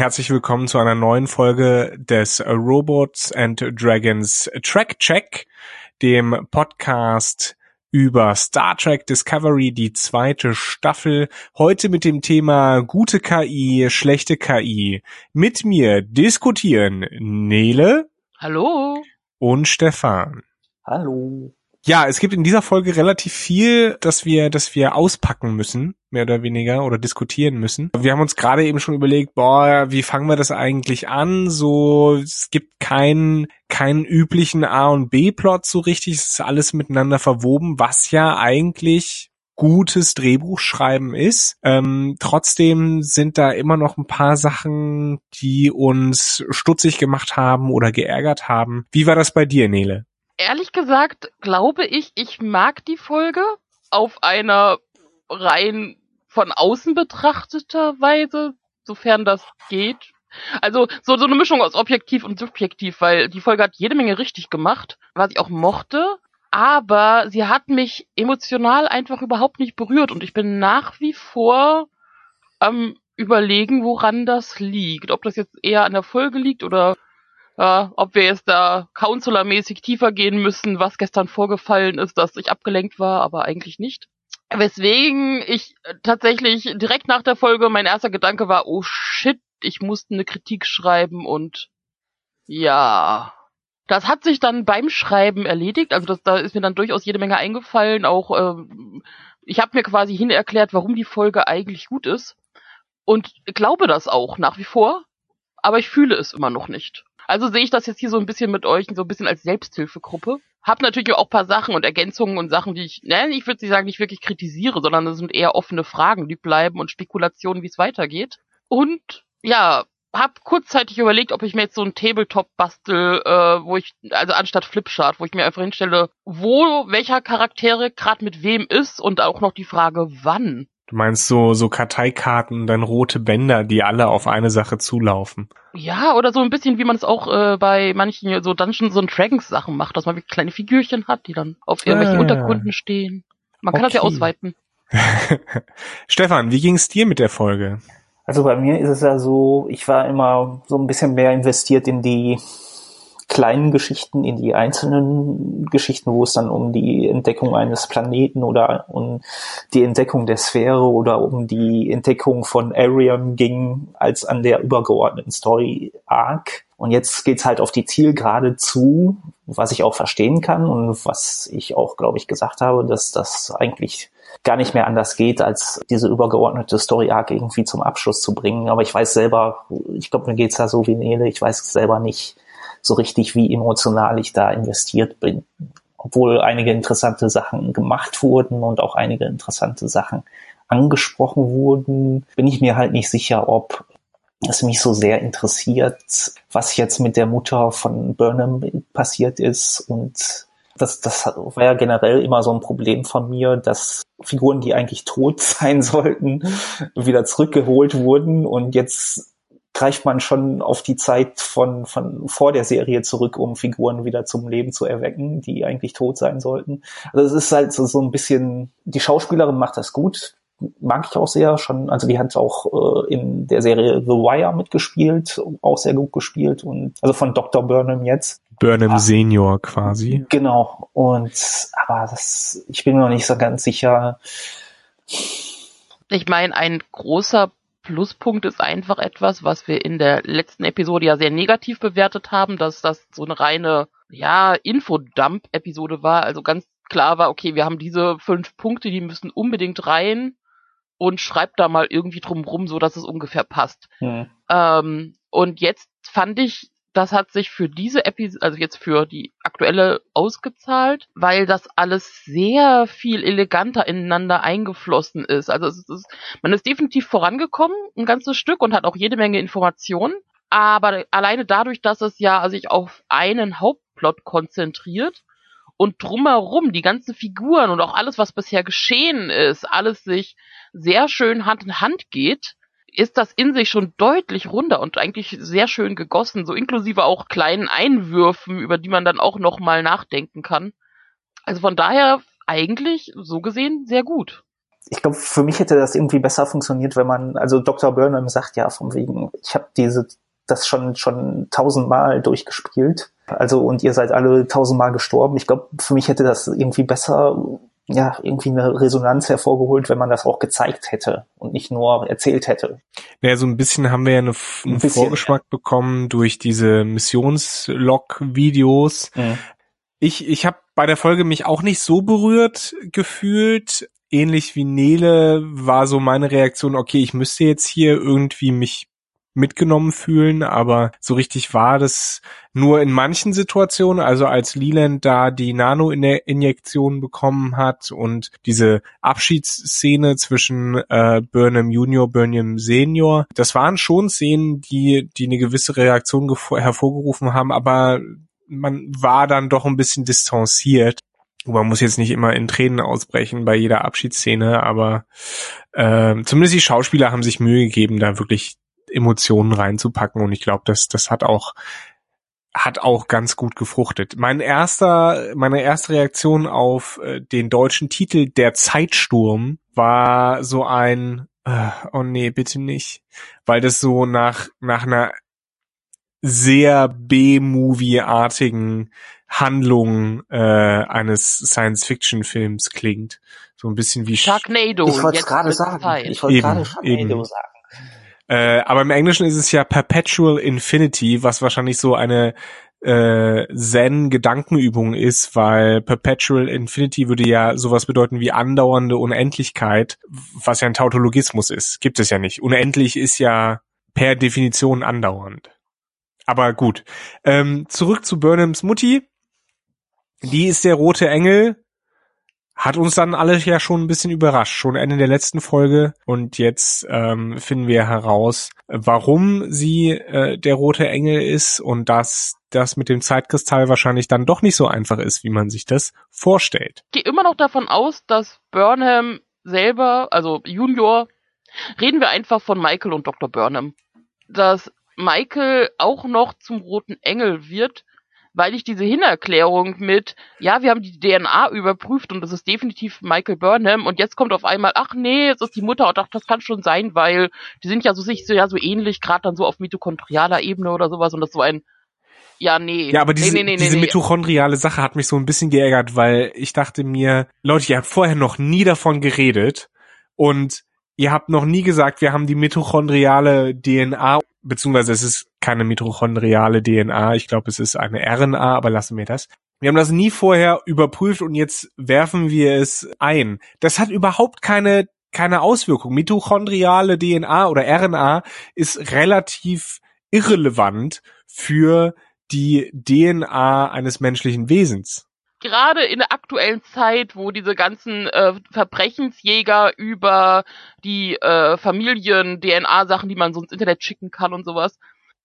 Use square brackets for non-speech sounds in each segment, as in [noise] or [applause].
herzlich willkommen zu einer neuen Folge des Robots and Dragons Track Check, dem Podcast über Star Trek Discovery, die zweite Staffel. Heute mit dem Thema gute KI, schlechte KI. Mit mir diskutieren Nele. Hallo. Und Stefan. Hallo. Ja, es gibt in dieser Folge relativ viel, dass wir, dass wir auspacken müssen, mehr oder weniger, oder diskutieren müssen. Wir haben uns gerade eben schon überlegt, boah, wie fangen wir das eigentlich an? So, es gibt keinen, keinen üblichen A und B-Plot so richtig. Es ist alles miteinander verwoben, was ja eigentlich gutes Drehbuchschreiben ist. Ähm, trotzdem sind da immer noch ein paar Sachen, die uns stutzig gemacht haben oder geärgert haben. Wie war das bei dir, Nele? Ehrlich gesagt glaube ich, ich mag die Folge auf einer rein von außen betrachteter Weise, sofern das geht. Also so, so eine Mischung aus objektiv und subjektiv, weil die Folge hat jede Menge richtig gemacht, was ich auch mochte, aber sie hat mich emotional einfach überhaupt nicht berührt und ich bin nach wie vor am überlegen, woran das liegt. Ob das jetzt eher an der Folge liegt oder ja, ob wir jetzt da counselormäßig tiefer gehen müssen, was gestern vorgefallen ist, dass ich abgelenkt war, aber eigentlich nicht. Weswegen ich tatsächlich direkt nach der Folge mein erster Gedanke war, oh shit, ich musste eine Kritik schreiben und ja. Das hat sich dann beim Schreiben erledigt, also das, da ist mir dann durchaus jede Menge eingefallen, auch ähm, ich habe mir quasi hin erklärt, warum die Folge eigentlich gut ist und glaube das auch nach wie vor, aber ich fühle es immer noch nicht. Also sehe ich das jetzt hier so ein bisschen mit euch, so ein bisschen als Selbsthilfegruppe. Hab natürlich auch paar Sachen und Ergänzungen und Sachen, die ich, ne, ich würde sie sagen, nicht wirklich kritisiere, sondern das sind eher offene Fragen, die bleiben und Spekulationen, wie es weitergeht. Und ja, hab kurzzeitig überlegt, ob ich mir jetzt so ein Tabletop bastel, äh, wo ich, also anstatt Flipchart, wo ich mir einfach hinstelle, wo welcher Charaktere gerade mit wem ist und auch noch die Frage, wann. Du meinst so, so Karteikarten, dann rote Bänder, die alle auf eine Sache zulaufen. Ja, oder so ein bisschen, wie man es auch äh, bei manchen so Dungeons und Dragons Sachen macht, dass man wie kleine Figürchen hat, die dann auf irgendwelchen ah. Untergründen stehen. Man kann okay. das ja ausweiten. [laughs] Stefan, wie ging es dir mit der Folge? Also bei mir ist es ja so, ich war immer so ein bisschen mehr investiert in die kleinen Geschichten in die einzelnen Geschichten, wo es dann um die Entdeckung eines Planeten oder um die Entdeckung der Sphäre oder um die Entdeckung von Arium ging, als an der übergeordneten Story Arc. Und jetzt geht's halt auf die Zielgerade zu, was ich auch verstehen kann und was ich auch, glaube ich, gesagt habe, dass das eigentlich gar nicht mehr anders geht, als diese übergeordnete Story Arc irgendwie zum Abschluss zu bringen. Aber ich weiß selber, ich glaube, mir geht's da so wie Nele, ich weiß selber nicht, so richtig, wie emotional ich da investiert bin. Obwohl einige interessante Sachen gemacht wurden und auch einige interessante Sachen angesprochen wurden, bin ich mir halt nicht sicher, ob es mich so sehr interessiert, was jetzt mit der Mutter von Burnham passiert ist und das, das war ja generell immer so ein Problem von mir, dass Figuren, die eigentlich tot [laughs] sein sollten, wieder zurückgeholt wurden und jetzt greift man schon auf die Zeit von, von vor der Serie zurück, um Figuren wieder zum Leben zu erwecken, die eigentlich tot sein sollten. Also es ist halt so, so ein bisschen, die Schauspielerin macht das gut, mag ich auch sehr schon. Also die hat auch äh, in der Serie The Wire mitgespielt, auch sehr gut gespielt und also von Dr. Burnham jetzt. Burnham ah, Senior quasi. Genau. Und aber das, ich bin mir noch nicht so ganz sicher. Ich meine, ein großer Pluspunkt ist einfach etwas, was wir in der letzten Episode ja sehr negativ bewertet haben, dass das so eine reine, ja, Infodump-Episode war. Also ganz klar war, okay, wir haben diese fünf Punkte, die müssen unbedingt rein und schreibt da mal irgendwie drum rum, so dass es ungefähr passt. Hm. Ähm, und jetzt fand ich das hat sich für diese Episode, also jetzt für die aktuelle ausgezahlt, weil das alles sehr viel eleganter ineinander eingeflossen ist. Also es ist, man ist definitiv vorangekommen, ein ganzes Stück und hat auch jede Menge Informationen. Aber alleine dadurch, dass es ja sich auf einen Hauptplot konzentriert und drumherum die ganzen Figuren und auch alles, was bisher geschehen ist, alles sich sehr schön Hand in Hand geht, ist das in sich schon deutlich runder und eigentlich sehr schön gegossen, so inklusive auch kleinen Einwürfen, über die man dann auch nochmal nachdenken kann. Also von daher eigentlich so gesehen sehr gut. ich glaube, für mich hätte das irgendwie besser funktioniert, wenn man, also Dr. Burnham sagt ja von wegen, ich habe diese das schon schon tausendmal durchgespielt. Also und ihr seid alle tausendmal gestorben. Ich glaube, für mich hätte das irgendwie besser ja, irgendwie eine Resonanz hervorgeholt, wenn man das auch gezeigt hätte und nicht nur erzählt hätte. Naja, so ein bisschen haben wir ja eine, einen ein bisschen, Vorgeschmack ja. bekommen durch diese Missionslog-Videos. Mhm. Ich, ich habe bei der Folge mich auch nicht so berührt gefühlt. Ähnlich wie Nele war so meine Reaktion, okay, ich müsste jetzt hier irgendwie mich mitgenommen fühlen, aber so richtig war das nur in manchen Situationen, also als Leland da die Nano-Injektion bekommen hat und diese Abschiedsszene zwischen äh, Burnham Junior, Burnham Senior, das waren schon Szenen, die, die eine gewisse Reaktion hervorgerufen haben, aber man war dann doch ein bisschen distanziert. Man muss jetzt nicht immer in Tränen ausbrechen bei jeder Abschiedsszene, aber äh, zumindest die Schauspieler haben sich Mühe gegeben, da wirklich Emotionen reinzupacken und ich glaube, das, das hat auch hat auch ganz gut gefruchtet. Mein erster, meine erste Reaktion auf äh, den deutschen Titel Der Zeitsturm war so ein äh, oh nee, bitte nicht, weil das so nach nach einer sehr B-Movie-artigen Handlung äh, eines Science-Fiction-Films klingt. So ein bisschen wie Sharknado. Ich wollte gerade sagen. Ich wollte gerade Sharknado eben. sagen. Äh, aber im Englischen ist es ja Perpetual Infinity, was wahrscheinlich so eine äh, Zen-Gedankenübung ist, weil Perpetual Infinity würde ja sowas bedeuten wie andauernde Unendlichkeit, was ja ein Tautologismus ist. Gibt es ja nicht. Unendlich ist ja per Definition andauernd. Aber gut. Ähm, zurück zu Burnhams Mutti. Die ist der rote Engel hat uns dann alle ja schon ein bisschen überrascht, schon Ende der letzten Folge. Und jetzt ähm, finden wir heraus, warum sie äh, der rote Engel ist und dass das mit dem Zeitkristall wahrscheinlich dann doch nicht so einfach ist, wie man sich das vorstellt. Ich gehe immer noch davon aus, dass Burnham selber, also Junior, reden wir einfach von Michael und Dr. Burnham, dass Michael auch noch zum roten Engel wird weil ich diese Hinerklärung mit, ja, wir haben die DNA überprüft und das ist definitiv Michael Burnham und jetzt kommt auf einmal, ach nee, es ist die Mutter und ach, das kann schon sein, weil die sind ja so sich so ja so ähnlich, gerade dann so auf mitochondrialer Ebene oder sowas und das so ein ja, nee. Ja, aber diese, nee, nee, nee, diese mitochondriale Sache hat mich so ein bisschen geärgert, weil ich dachte mir, Leute, ihr habt vorher noch nie davon geredet und ihr habt noch nie gesagt, wir haben die mitochondriale DNA beziehungsweise es ist keine mitochondriale DNA, ich glaube, es ist eine RNA, aber lassen wir das. Wir haben das nie vorher überprüft und jetzt werfen wir es ein. Das hat überhaupt keine keine Auswirkung. Mitochondriale DNA oder RNA ist relativ irrelevant für die DNA eines menschlichen Wesens gerade in der aktuellen Zeit, wo diese ganzen äh, Verbrechensjäger über die äh, Familien-DNA-Sachen, die man so ins Internet schicken kann und sowas,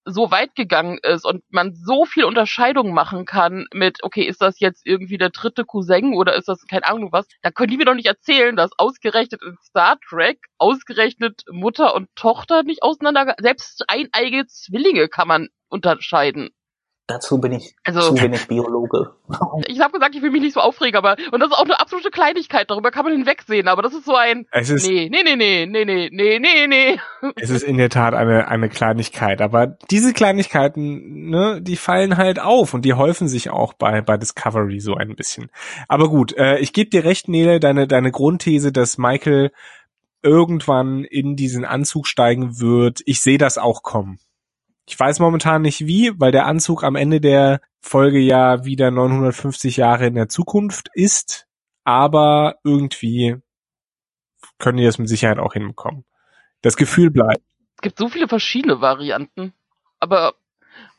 so weit gegangen ist und man so viel Unterscheidung machen kann mit, okay, ist das jetzt irgendwie der dritte Cousin oder ist das keine Ahnung was, da können die mir doch nicht erzählen, dass ausgerechnet in Star Trek ausgerechnet Mutter und Tochter nicht auseinander, selbst eineige Zwillinge kann man unterscheiden. Dazu bin ich also, zu wenig Biologe. [laughs] Ich habe gesagt, ich will mich nicht so aufregen, aber und das ist auch eine absolute Kleinigkeit, darüber kann man hinwegsehen, aber das ist so ein es ist, nee, nee, nee, nee, nee, nee, nee, nee, nee. [laughs] Es ist in der Tat eine eine Kleinigkeit, aber diese Kleinigkeiten, ne, die fallen halt auf und die häufen sich auch bei bei Discovery so ein bisschen. Aber gut, äh, ich gebe dir recht, Nele, deine deine Grundthese, dass Michael irgendwann in diesen Anzug steigen wird. Ich sehe das auch kommen. Ich weiß momentan nicht wie, weil der Anzug am Ende der Folge ja wieder 950 Jahre in der Zukunft ist, aber irgendwie können die das mit Sicherheit auch hinbekommen. Das Gefühl bleibt. Es gibt so viele verschiedene Varianten, aber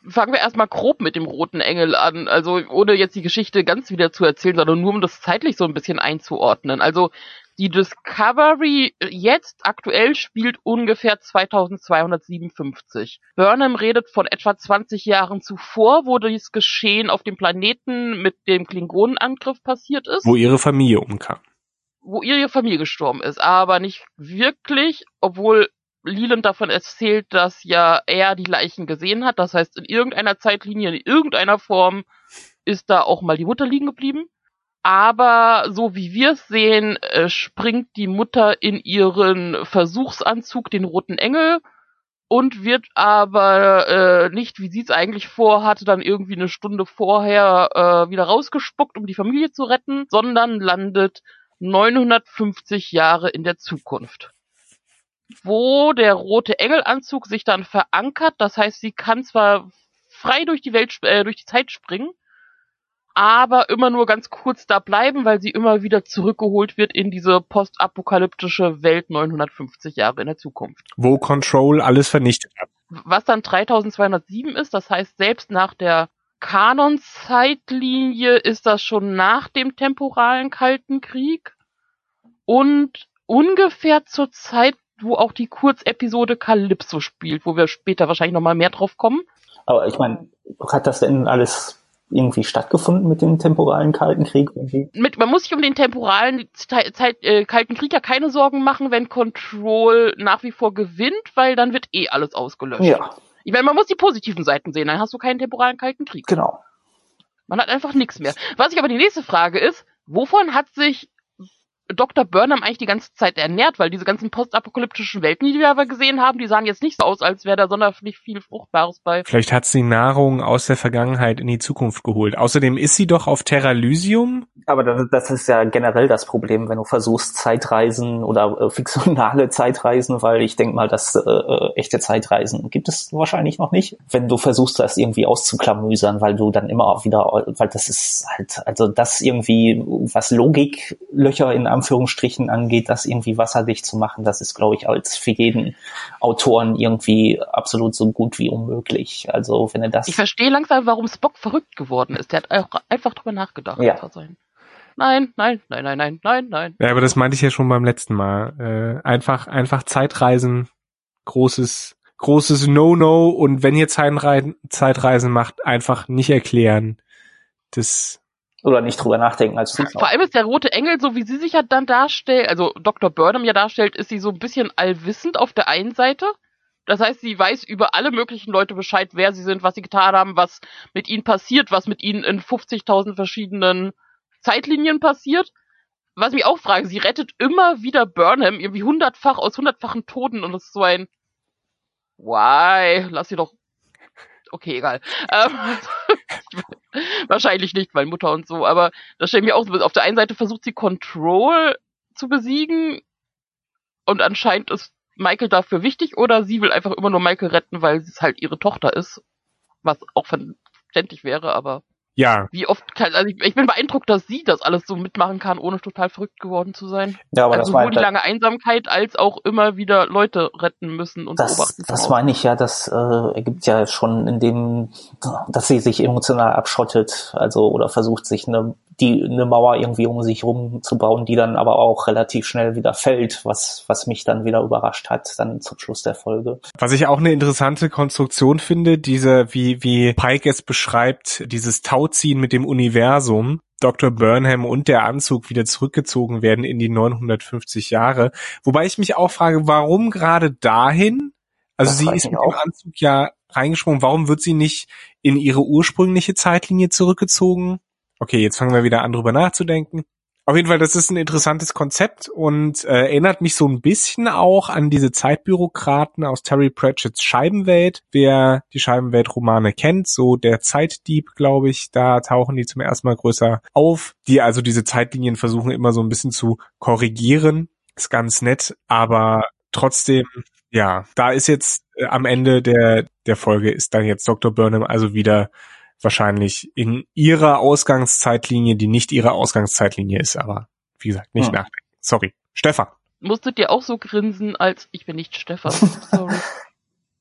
fangen wir erstmal grob mit dem roten Engel an, also ohne jetzt die Geschichte ganz wieder zu erzählen, sondern nur um das zeitlich so ein bisschen einzuordnen. Also die Discovery jetzt aktuell spielt ungefähr 2257. Burnham redet von etwa 20 Jahren zuvor, wo dieses Geschehen auf dem Planeten mit dem Klingonenangriff passiert ist. Wo ihre Familie umkam. Wo ihre Familie gestorben ist, aber nicht wirklich, obwohl Leland davon erzählt, dass ja er die Leichen gesehen hat. Das heißt, in irgendeiner Zeitlinie, in irgendeiner Form ist da auch mal die Mutter liegen geblieben. Aber so wie wir es sehen, äh, springt die Mutter in ihren Versuchsanzug, den roten Engel, und wird aber äh, nicht, wie sie es eigentlich vorhatte, dann irgendwie eine Stunde vorher äh, wieder rausgespuckt, um die Familie zu retten, sondern landet 950 Jahre in der Zukunft. Wo der rote Engelanzug sich dann verankert, das heißt, sie kann zwar frei durch die Welt, äh, durch die Zeit springen, aber immer nur ganz kurz da bleiben, weil sie immer wieder zurückgeholt wird in diese postapokalyptische Welt 950 Jahre in der Zukunft. Wo Control alles vernichtet hat. Was dann 3207 ist, das heißt, selbst nach der Kanon-Zeitlinie ist das schon nach dem temporalen Kalten Krieg und ungefähr zur Zeit, wo auch die Kurzepisode Calypso spielt, wo wir später wahrscheinlich nochmal mehr drauf kommen. Aber ich meine, hat das denn alles irgendwie stattgefunden mit dem temporalen Kalten Krieg? Irgendwie? Mit, man muss sich um den temporalen Zeit, äh, Kalten Krieg ja keine Sorgen machen, wenn Control nach wie vor gewinnt, weil dann wird eh alles ausgelöscht. Ja. Ich meine, man muss die positiven Seiten sehen, dann hast du keinen temporalen Kalten Krieg. Genau. Man hat einfach nichts mehr. Was ich aber die nächste Frage ist, wovon hat sich Dr. Burnham eigentlich die ganze Zeit ernährt, weil diese ganzen postapokalyptischen Welten, die wir aber gesehen haben, die sahen jetzt nicht so aus, als wäre da sonderlich viel Fruchtbares bei. Vielleicht hat sie Nahrung aus der Vergangenheit in die Zukunft geholt. Außerdem ist sie doch auf Terra Lysium. Aber das, das ist ja generell das Problem, wenn du versuchst, Zeitreisen oder äh, fiktionale [laughs] Zeitreisen, weil ich denke mal, dass äh, äh, echte Zeitreisen gibt es wahrscheinlich noch nicht. Wenn du versuchst, das irgendwie auszuklamüsern, weil du dann immer wieder, weil das ist halt, also das irgendwie, was Logiklöcher in Anführungsstrichen angeht, das irgendwie wasserdicht zu machen, das ist, glaube ich, als für jeden Autoren irgendwie absolut so gut wie unmöglich. Also wenn er das. Ich verstehe langsam, warum Spock verrückt geworden ist. Der hat auch einfach drüber nachgedacht. Ja. Nein, nein, nein, nein, nein, nein, nein. Ja, aber das meinte ich ja schon beim letzten Mal. Äh, einfach, einfach Zeitreisen, großes, großes No-No und wenn ihr Zeitreisen, Zeitreisen macht, einfach nicht erklären. Das oder nicht drüber nachdenken als Zuschauer. Vor allem ist der rote Engel, so wie sie sich ja dann darstellt, also Dr. Burnham ja darstellt, ist sie so ein bisschen allwissend auf der einen Seite. Das heißt, sie weiß über alle möglichen Leute Bescheid, wer sie sind, was sie getan haben, was mit ihnen passiert, was mit ihnen in 50.000 verschiedenen Zeitlinien passiert. Was mich auch frage, sie rettet immer wieder Burnham irgendwie hundertfach aus hundertfachen Toten und es ist so ein Why? Lass sie doch. Okay, egal. Ähm, [laughs] Wahrscheinlich nicht, weil Mutter und so, aber das stellt mir auch so, auf der einen Seite versucht sie Control zu besiegen und anscheinend ist Michael dafür wichtig oder sie will einfach immer nur Michael retten, weil es halt ihre Tochter ist, was auch verständlich wäre, aber ja. Wie oft kann, also ich, ich, bin beeindruckt, dass sie das alles so mitmachen kann, ohne total verrückt geworden zu sein. Ja, aber also das sowohl die lange Einsamkeit als auch immer wieder Leute retten müssen und das, beobachten. Das meine ich ja, das äh, ergibt ja schon in dem, dass sie sich emotional abschottet, also oder versucht sich eine die eine Mauer irgendwie um sich rum zu bauen, die dann aber auch relativ schnell wieder fällt, was was mich dann wieder überrascht hat, dann zum Schluss der Folge. Was ich auch eine interessante Konstruktion finde, diese wie wie Pike es beschreibt, dieses Tauziehen mit dem Universum. Dr. Burnham und der Anzug wieder zurückgezogen werden in die 950 Jahre. Wobei ich mich auch frage, warum gerade dahin? Also Das sie ist mit mich dem auch. Anzug ja reingesprungen. Warum wird sie nicht in ihre ursprüngliche Zeitlinie zurückgezogen? Okay, jetzt fangen wir wieder an, drüber nachzudenken. Auf jeden Fall, das ist ein interessantes Konzept und äh, erinnert mich so ein bisschen auch an diese Zeitbürokraten aus Terry Pratchett's Scheibenwelt. Wer die Scheibenwelt-Romane kennt, so der Zeitdieb, glaube ich, da tauchen die zum ersten Mal größer auf, die also diese Zeitlinien versuchen immer so ein bisschen zu korrigieren. Ist ganz nett, aber trotzdem, ja, da ist jetzt äh, am Ende der, der Folge ist dann jetzt Dr. Burnham also wieder wahrscheinlich in ihrer Ausgangszeitlinie, die nicht ihre Ausgangszeitlinie ist, aber wie gesagt, nicht Hm. nachdenken. Sorry. Stefan. Musstet ihr auch so grinsen, als ich bin nicht Stefan. Sorry. [laughs]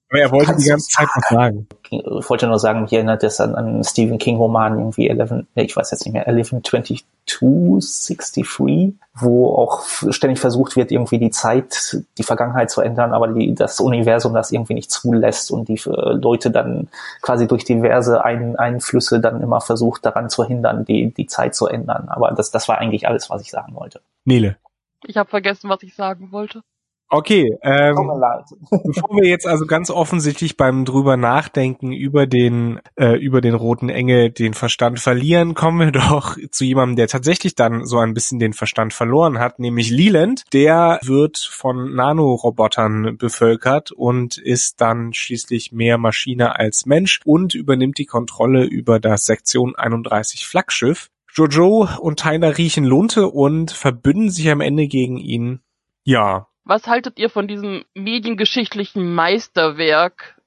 Aber er wollte die ganze Zeit was sagen. Ich wollte nur sagen, mich erinnert das an einen Stephen King Roman, irgendwie 11, nee, ich weiß jetzt nicht mehr, 112263, wo auch ständig versucht wird, irgendwie die Zeit, die Vergangenheit zu ändern, aber die, das Universum das irgendwie nicht zulässt und die äh, Leute dann quasi durch diverse Ein Einflüsse dann immer versucht, daran zu hindern, die, die Zeit zu ändern. Aber das, das war eigentlich alles, was ich sagen wollte. Nele. Ich habe vergessen, was ich sagen wollte. Okay, ähm, [laughs] bevor wir jetzt also ganz offensichtlich beim drüber nachdenken über den äh, über den roten Engel den Verstand verlieren, kommen wir [laughs] doch zu jemandem, der tatsächlich dann so ein bisschen den Verstand verloren hat, nämlich Leland. Der wird von Nanorobotern bevölkert und ist dann schließlich mehr Maschine als Mensch und übernimmt die Kontrolle über das Sektion 31 Flaggschiff. Jojo und Tyler riechen Lunte und verbünden sich am Ende gegen ihn. Ja, Was haltet ihr von diesem mediengeschichtlichen Meisterwerk,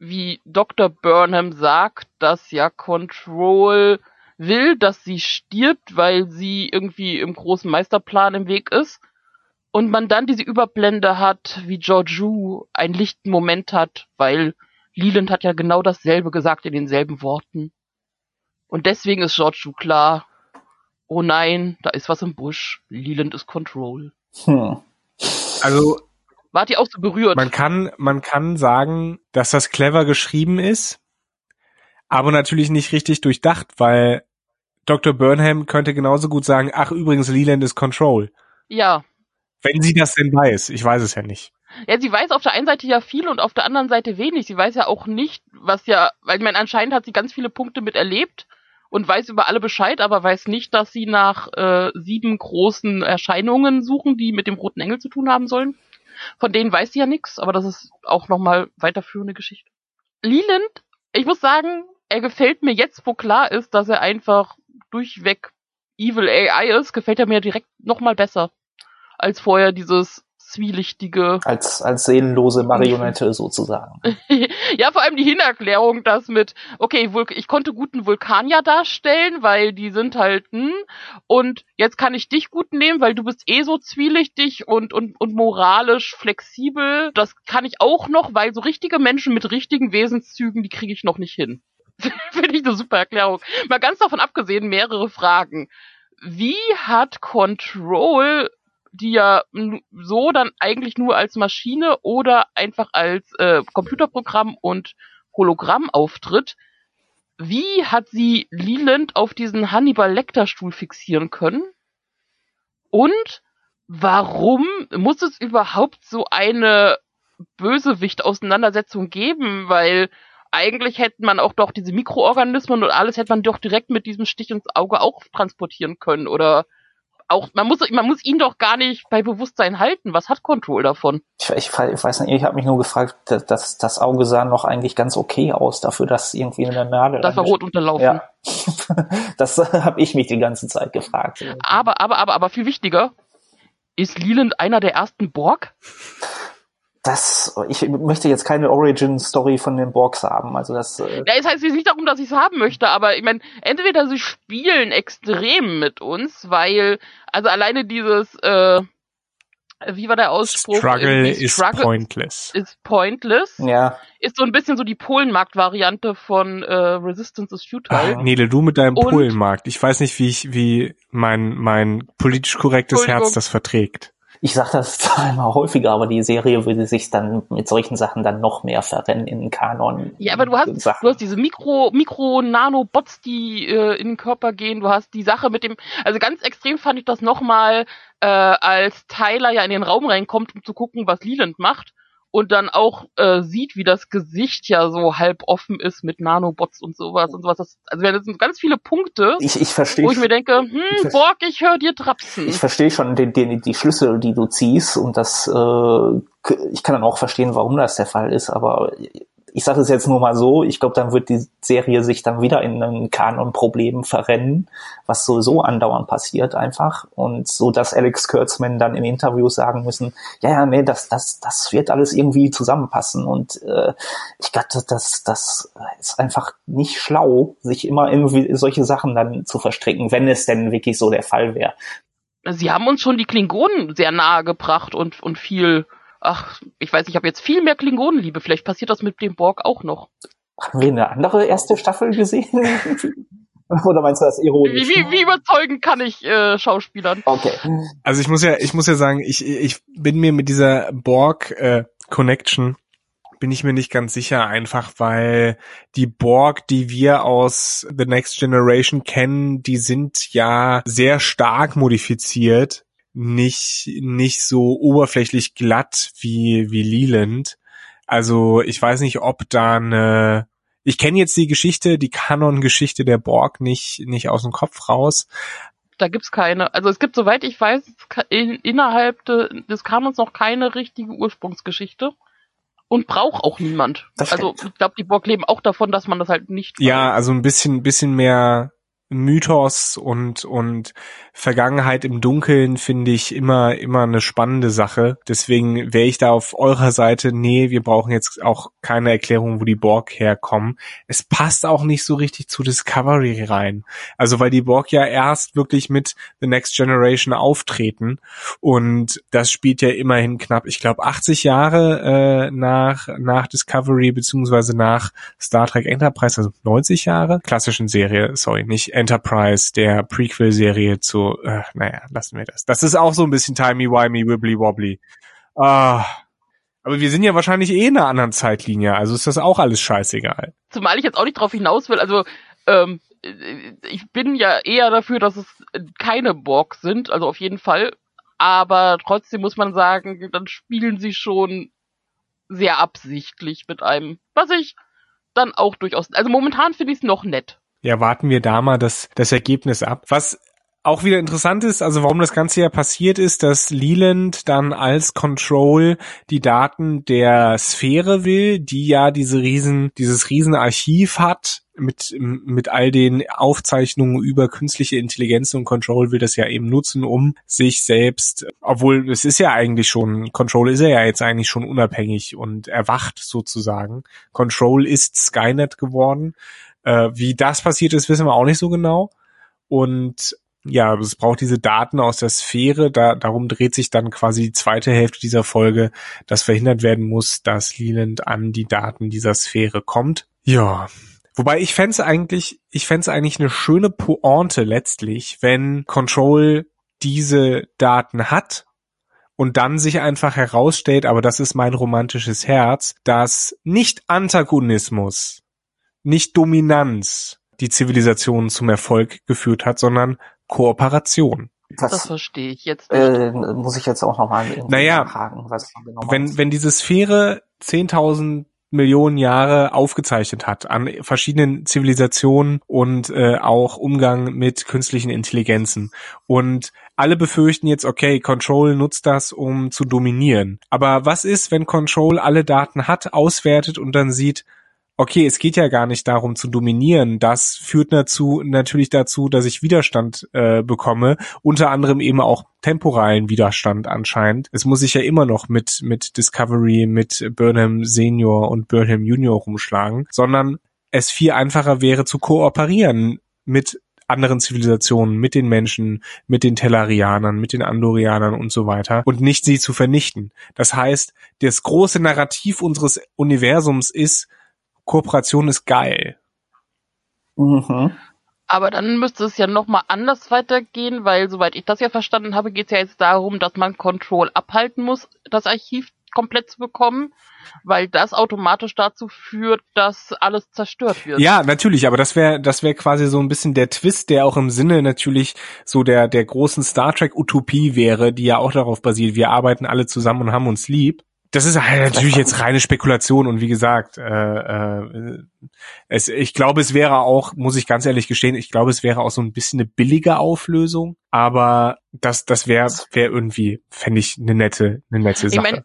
wie Dr. Burnham sagt, dass ja Control will, dass sie stirbt, weil sie irgendwie im großen Meisterplan im Weg ist? Und man dann diese Überblende hat, wie Georgiou einen lichten Moment hat, weil Leland hat ja genau dasselbe gesagt in denselben Worten. Und deswegen ist Georgiou klar, oh nein, da ist was im Busch, Leland ist Control. Hm. Also Wart ihr auch so berührt? Man kann, man kann sagen, dass das clever geschrieben ist, aber natürlich nicht richtig durchdacht, weil Dr. Burnham könnte genauso gut sagen, ach übrigens, Leland ist Control. ja. Wenn sie das denn weiß. Ich weiß es ja nicht. Ja, sie weiß auf der einen Seite ja viel und auf der anderen Seite wenig. Sie weiß ja auch nicht, was ja, weil ich meine, anscheinend hat sie ganz viele Punkte miterlebt und weiß über alle Bescheid, aber weiß nicht, dass sie nach äh, sieben großen Erscheinungen suchen, die mit dem roten Engel zu tun haben sollen. Von denen weiß sie ja nichts, aber das ist auch nochmal weiterführende Geschichte. Leland, ich muss sagen, er gefällt mir jetzt, wo klar ist, dass er einfach durchweg Evil AI ist, gefällt er mir direkt nochmal besser als vorher dieses zwielichtige Als, als seelenlose Marionette [laughs] sozusagen. [laughs] ja, vor allem die Hinerklärung, dass mit, okay, Vul ich konnte guten Vulkanier darstellen, weil die sind halt, hm, und jetzt kann ich dich gut nehmen, weil du bist eh so zwielichtig und, und, und moralisch flexibel. Das kann ich auch noch, weil so richtige Menschen mit richtigen Wesenszügen, die kriege ich noch nicht hin. [laughs] Finde ich eine super Erklärung. Mal ganz davon abgesehen, mehrere Fragen. Wie hat Control die ja so dann eigentlich nur als Maschine oder einfach als äh, Computerprogramm und Hologramm auftritt. Wie hat sie Leland auf diesen Hannibal Lecter Stuhl fixieren können? Und warum muss es überhaupt so eine Bösewicht-Auseinandersetzung geben? Weil eigentlich hätte man auch doch diese Mikroorganismen und alles hätte man doch direkt mit diesem Stich ins Auge auch transportieren können oder auch, man muss, man muss ihn doch gar nicht bei Bewusstsein halten. Was hat Control davon? Ich, ich, ich weiß nicht, ich habe mich nur gefragt, das, das, Auge sah noch eigentlich ganz okay aus, dafür, dass irgendwie in der Nadel. Das war rot unterlaufen. Ja. [laughs] das [laughs] habe ich mich die ganze Zeit gefragt. Aber, aber, aber, aber viel wichtiger, ist Leland einer der ersten Borg? Das, ich möchte jetzt keine Origin-Story von den Borgs haben. Also das. Äh, Ja, es heißt jetzt nicht darum, dass ich es haben möchte, aber ich meine, entweder sie spielen extrem mit uns, weil, also alleine dieses, äh, wie war der Ausspruch? Struggle Irgendwie is Struggle pointless. is pointless. ja, Ist so ein bisschen so die Polenmarkt-Variante von äh, Resistance is Futile. Ah, Nele, du mit deinem Und- Polenmarkt. Ich weiß nicht, wie ich, wie mein, mein politisch korrektes. Herz das verträgt. Ich sag das [laughs] zwar immer häufiger, aber die Serie würde sich dann mit solchen Sachen dann noch mehr verrennen in den Kanon. Ja, aber du hast, Sachen. du hast diese Mikro, Mikro-Nano-Bots, die äh, in den Körper gehen. Du hast die Sache mit dem, also ganz extrem fand ich das nochmal, äh, als Tyler ja in den Raum reinkommt, um zu gucken, was Leland macht. Und dann auch äh, sieht, wie das Gesicht ja so halb offen ist mit Nanobots und sowas und sowas. Das, also das sind ganz viele Punkte, ich, ich verstehe wo ich mir denke, hm, ver- Borg, ich höre dir trapsen. ich verstehe schon den, den, die Schlüssel, die du ziehst und das, äh, ich kann dann auch verstehen, warum das der Fall ist, aber ich sage es jetzt nur mal so, ich glaube, dann wird die Serie sich dann wieder in ein Kanon-Problem verrennen, was sowieso andauernd passiert einfach und so, dass Alex Kurtzman dann in Interviews sagen müssen, ja, ja, nee, das, das, das wird alles irgendwie zusammenpassen und äh, ich glaube, das, das, ist einfach nicht schlau, sich immer irgendwie solche Sachen dann zu verstricken, wenn es denn wirklich so der Fall wäre. Sie haben uns schon die Klingonen sehr nahe gebracht und, und viel, ach, ich weiß nicht, ich habe jetzt viel mehr Klingonenliebe. Vielleicht passiert das mit dem Borg auch noch. Haben wir eine andere erste Staffel gesehen? [laughs] Oder meinst du das Wie, ironisch? wie, wie überzeugend kann ich äh, Schauspielern? Okay. Also ich muss ja, ich muss ja sagen, ich, ich bin mir mit dieser Borg äh, Connection bin ich mir nicht ganz sicher, einfach weil die Borg, die wir aus The Next Generation kennen, die sind ja sehr stark modifiziert, nicht, nicht so oberflächlich glatt wie, wie Leland. Also ich weiß nicht, ob da eine, ich kenne jetzt die Geschichte, die Kanon-Geschichte der Borg nicht, nicht aus dem Kopf raus. Da gibt's keine, also es gibt, soweit ich weiß, in, innerhalb de, des Kanons noch keine richtige Ursprungsgeschichte. Und braucht auch niemand. Das also ich glaube, die Borg leben auch davon, dass man das halt nicht Ja, also ein bisschen, bisschen mehr Mythos und, und Vergangenheit im Dunkeln finde ich immer, immer eine spannende Sache. Deswegen wäre ich da auf eurer Seite, nee, wir brauchen jetzt auch keine Erklärung, wo die Borg herkommen. Es passt auch nicht so richtig zu Discovery rein. Also weil die Borg ja erst wirklich mit The Next Generation auftreten und das spielt ja immerhin knapp, ich glaube, 80 Jahre äh, nach, nach Discovery beziehungsweise nach Star Trek Enterprise, also 90 Jahre, klassischen Serie, sorry, nicht Enterprise, der Prequel-Serie zu, äh, naja, lassen wir das. Das ist auch so ein bisschen timey-wimey, wibbly-wobbly. Ah, aber wir sind ja wahrscheinlich eh in einer anderen Zeitlinie, also ist das auch alles scheißegal. Zumal ich jetzt auch nicht drauf hinaus will, also ähm, ich bin ja eher dafür, dass es keine Borg sind, also auf jeden Fall. Aber trotzdem muss man sagen, dann spielen sie schon sehr absichtlich mit einem, was ich dann auch durchaus, also momentan finde ich es noch nett. Ja, warten wir da mal das, das Ergebnis ab. Was auch wieder interessant ist, also warum das Ganze ja passiert ist, dass Leland dann als Control die Daten der Sphäre will, die ja diese riesen, dieses Riesenarchiv hat mit, mit all den Aufzeichnungen über künstliche Intelligenz und Control will das ja eben nutzen, um sich selbst, obwohl es ist ja eigentlich schon, Control ist ja jetzt eigentlich schon unabhängig und erwacht sozusagen. Control ist Skynet geworden. Äh, wie das passiert ist, wissen wir auch nicht so genau. Und ja, es braucht diese Daten aus der Sphäre. Da, darum dreht sich dann quasi die zweite Hälfte dieser Folge, dass verhindert werden muss, dass Leland an die Daten dieser Sphäre kommt. Ja. Wobei ich fände eigentlich, ich fände eigentlich eine schöne Pointe letztlich, wenn Control diese Daten hat und dann sich einfach herausstellt, aber das ist mein romantisches Herz, dass nicht Antagonismus, nicht Dominanz die Zivilisation zum Erfolg geführt hat, sondern Kooperation. Das, Das, verstehe ich jetzt nicht. äh, muss ich jetzt auch nochmal Naja, fragen, was genau Wenn, wenn diese Sphäre 10.000 Millionen Jahre aufgezeichnet hat an verschiedenen Zivilisationen und äh, auch Umgang mit künstlichen Intelligenzen. Und alle befürchten jetzt, okay, Control nutzt das, um zu dominieren. Aber was ist, wenn Control alle Daten hat, auswertet und dann sieht, okay, es geht ja gar nicht darum zu dominieren. Das führt dazu, natürlich dazu, dass ich Widerstand äh, bekomme, unter anderem eben auch temporalen Widerstand anscheinend. Es muss sich ja immer noch mit, mit Discovery, mit Burnham Senior und Burnham Junior rumschlagen, sondern es viel einfacher wäre zu kooperieren mit anderen Zivilisationen, mit den Menschen, mit den Tellarianern, mit den Andorianern und so weiter und nicht sie zu vernichten. Das heißt, das große Narrativ unseres Universums ist, Kooperation ist geil. Mhm. Aber dann müsste es ja nochmal anders weitergehen, weil soweit ich das ja verstanden habe, geht es ja jetzt darum, dass man Control abhalten muss, das Archiv komplett zu bekommen, weil das automatisch dazu führt, dass alles zerstört wird. Ja, natürlich, aber das wäre das wäre quasi so ein bisschen der Twist, der auch im Sinne natürlich so der der großen Star Trek Utopie wäre, die ja auch darauf basiert, wir arbeiten alle zusammen und haben uns lieb. Das ist halt natürlich jetzt reine Spekulation und wie gesagt, äh, äh, es, ich glaube, es wäre auch, muss ich ganz ehrlich gestehen, ich glaube, es wäre auch so ein bisschen eine billige Auflösung, aber das, das wäre wär irgendwie, fände ich, eine nette, eine nette Ich Sache. mein,